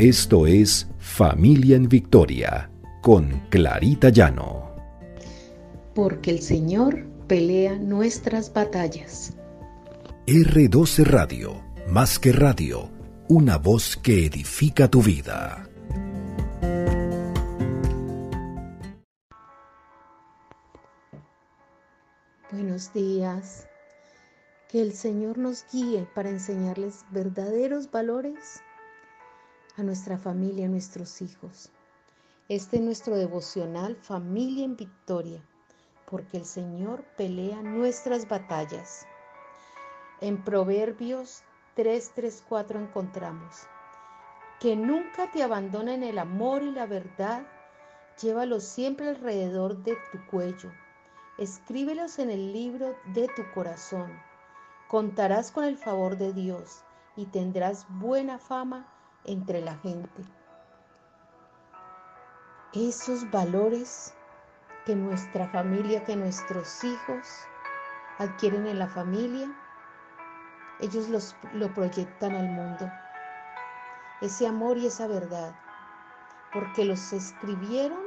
Esto es Familia en Victoria con Clarita Llano. Porque el Señor pelea nuestras batallas. R12 Radio, más que radio, una voz que edifica tu vida. Buenos días. Que el Señor nos guíe para enseñarles verdaderos valores a nuestra familia, a nuestros hijos. Este es nuestro devocional Familia en Victoria, porque el Señor pelea nuestras batallas. En Proverbios 3:34 encontramos que nunca te abandonen el amor y la verdad, llévalos siempre alrededor de tu cuello, escríbelos en el libro de tu corazón. Contarás con el favor de Dios y tendrás buena fama entre la gente. Esos valores que nuestra familia, que nuestros hijos adquieren en la familia, ellos los, lo proyectan al mundo. Ese amor y esa verdad, porque los escribieron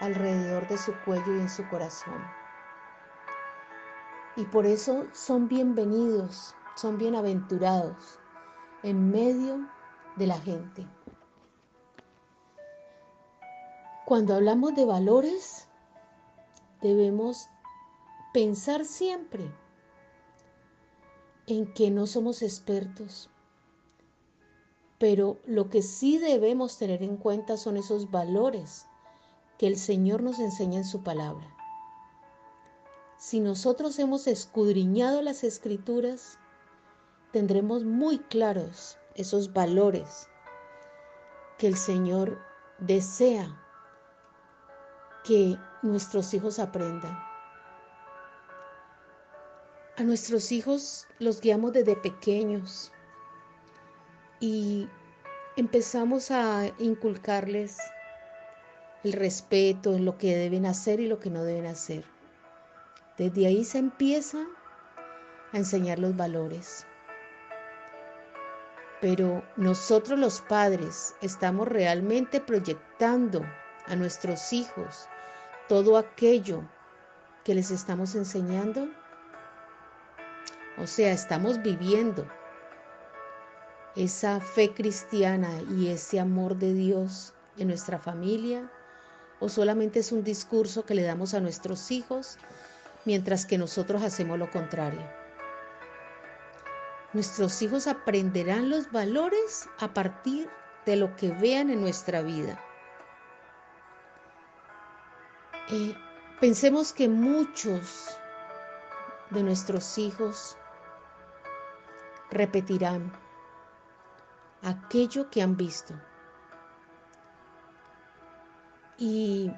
alrededor de su cuello y en su corazón. Y por eso son bienvenidos, son bienaventurados en medio de la gente. Cuando hablamos de valores, debemos pensar siempre en que no somos expertos, pero lo que sí debemos tener en cuenta son esos valores que el Señor nos enseña en su palabra. Si nosotros hemos escudriñado las escrituras, tendremos muy claros esos valores que el Señor desea que nuestros hijos aprendan. A nuestros hijos los guiamos desde pequeños y empezamos a inculcarles el respeto en lo que deben hacer y lo que no deben hacer. Desde ahí se empieza a enseñar los valores. Pero nosotros los padres estamos realmente proyectando a nuestros hijos todo aquello que les estamos enseñando. O sea, estamos viviendo esa fe cristiana y ese amor de Dios en nuestra familia o solamente es un discurso que le damos a nuestros hijos mientras que nosotros hacemos lo contrario. Nuestros hijos aprenderán los valores a partir de lo que vean en nuestra vida. Eh, pensemos que muchos de nuestros hijos repetirán aquello que han visto. Y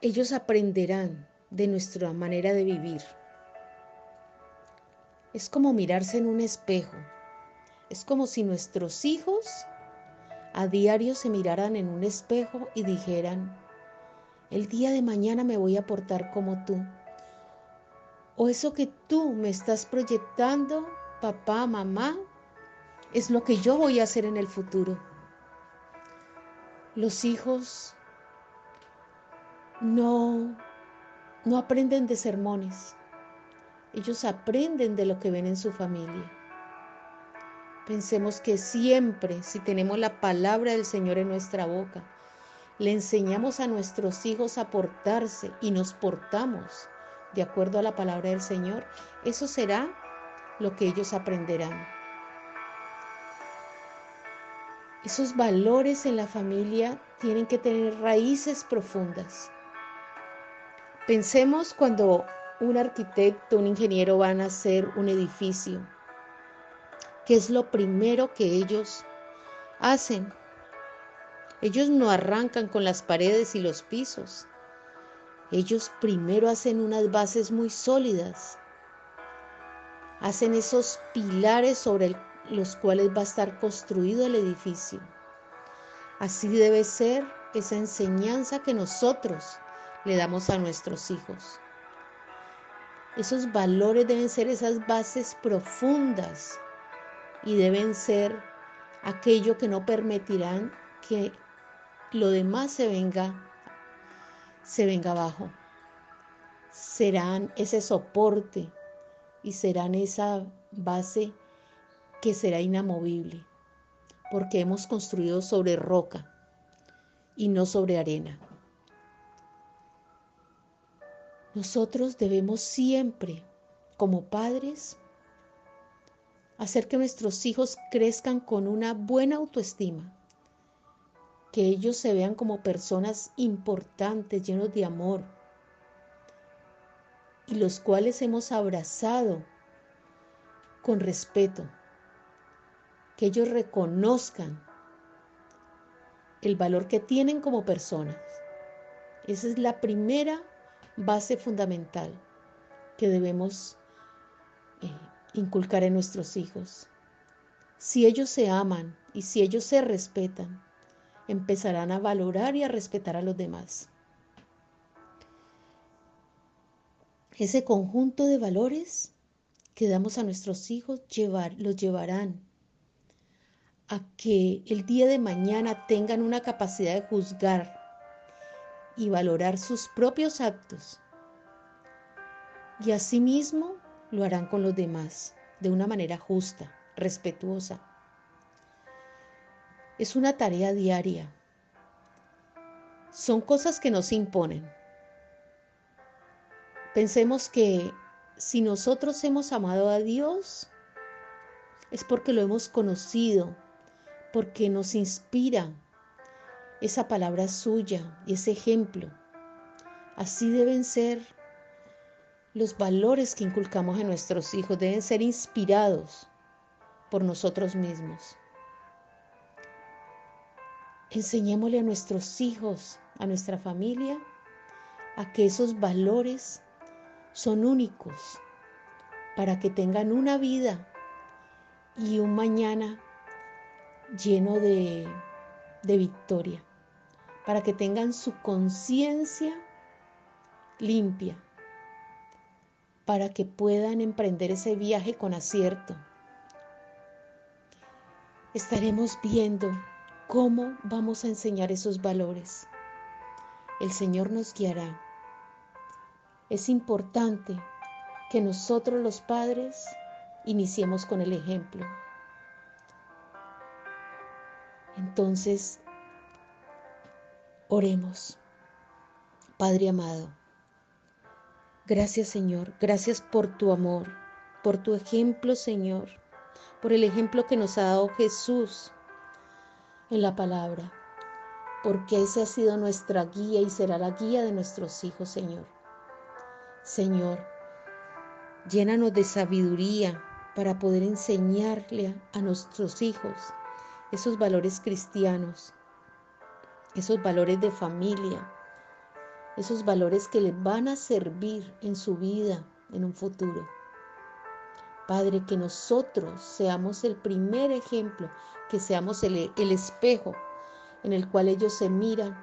ellos aprenderán de nuestra manera de vivir. Es como mirarse en un espejo. Es como si nuestros hijos a diario se miraran en un espejo y dijeran, el día de mañana me voy a portar como tú. O eso que tú me estás proyectando, papá, mamá, es lo que yo voy a hacer en el futuro. Los hijos no, no aprenden de sermones. Ellos aprenden de lo que ven en su familia. Pensemos que siempre, si tenemos la palabra del Señor en nuestra boca, le enseñamos a nuestros hijos a portarse y nos portamos de acuerdo a la palabra del Señor, eso será lo que ellos aprenderán. Esos valores en la familia tienen que tener raíces profundas. Pensemos cuando un arquitecto, un ingeniero van a hacer un edificio, ¿qué es lo primero que ellos hacen? Ellos no arrancan con las paredes y los pisos. Ellos primero hacen unas bases muy sólidas. Hacen esos pilares sobre los cuales va a estar construido el edificio. Así debe ser esa enseñanza que nosotros le damos a nuestros hijos. Esos valores deben ser esas bases profundas y deben ser aquello que no permitirán que lo demás se venga se venga abajo. Serán ese soporte y serán esa base que será inamovible, porque hemos construido sobre roca y no sobre arena. Nosotros debemos siempre, como padres, hacer que nuestros hijos crezcan con una buena autoestima, que ellos se vean como personas importantes, llenos de amor, y los cuales hemos abrazado con respeto, que ellos reconozcan el valor que tienen como personas. Esa es la primera base fundamental que debemos eh, inculcar en nuestros hijos. Si ellos se aman y si ellos se respetan, empezarán a valorar y a respetar a los demás. Ese conjunto de valores que damos a nuestros hijos los llevarán a que el día de mañana tengan una capacidad de juzgar y valorar sus propios actos. Y asimismo lo harán con los demás de una manera justa, respetuosa. Es una tarea diaria. Son cosas que nos imponen. Pensemos que si nosotros hemos amado a Dios, es porque lo hemos conocido, porque nos inspira, esa palabra suya y ese ejemplo. Así deben ser los valores que inculcamos en nuestros hijos, deben ser inspirados por nosotros mismos. Enseñémosle a nuestros hijos, a nuestra familia, a que esos valores son únicos para que tengan una vida y un mañana lleno de, de victoria para que tengan su conciencia limpia, para que puedan emprender ese viaje con acierto. Estaremos viendo cómo vamos a enseñar esos valores. El Señor nos guiará. Es importante que nosotros los padres iniciemos con el ejemplo. Entonces, Oremos. Padre amado, gracias Señor, gracias por tu amor, por tu ejemplo Señor, por el ejemplo que nos ha dado Jesús en la palabra, porque esa ha sido nuestra guía y será la guía de nuestros hijos Señor. Señor, llénanos de sabiduría para poder enseñarle a nuestros hijos esos valores cristianos esos valores de familia, esos valores que les van a servir en su vida en un futuro. Padre, que nosotros seamos el primer ejemplo, que seamos el, el, espejo en el cual ellos se miran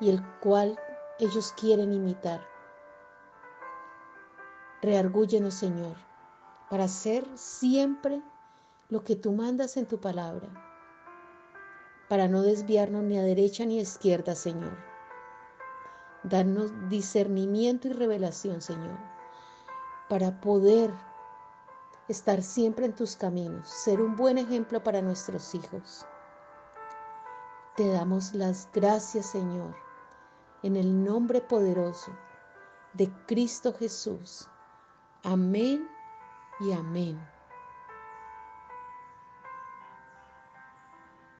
y el cual ellos quieren imitar. Reargúyenos, Señor, para hacer siempre lo que tú mandas en tu palabra para no desviarnos ni a derecha ni a izquierda, Señor. Darnos discernimiento y revelación, Señor, para poder estar siempre en tus caminos, ser un buen ejemplo para nuestros hijos. Te damos las gracias, Señor, en el nombre poderoso de Cristo Jesús. Amén y amén.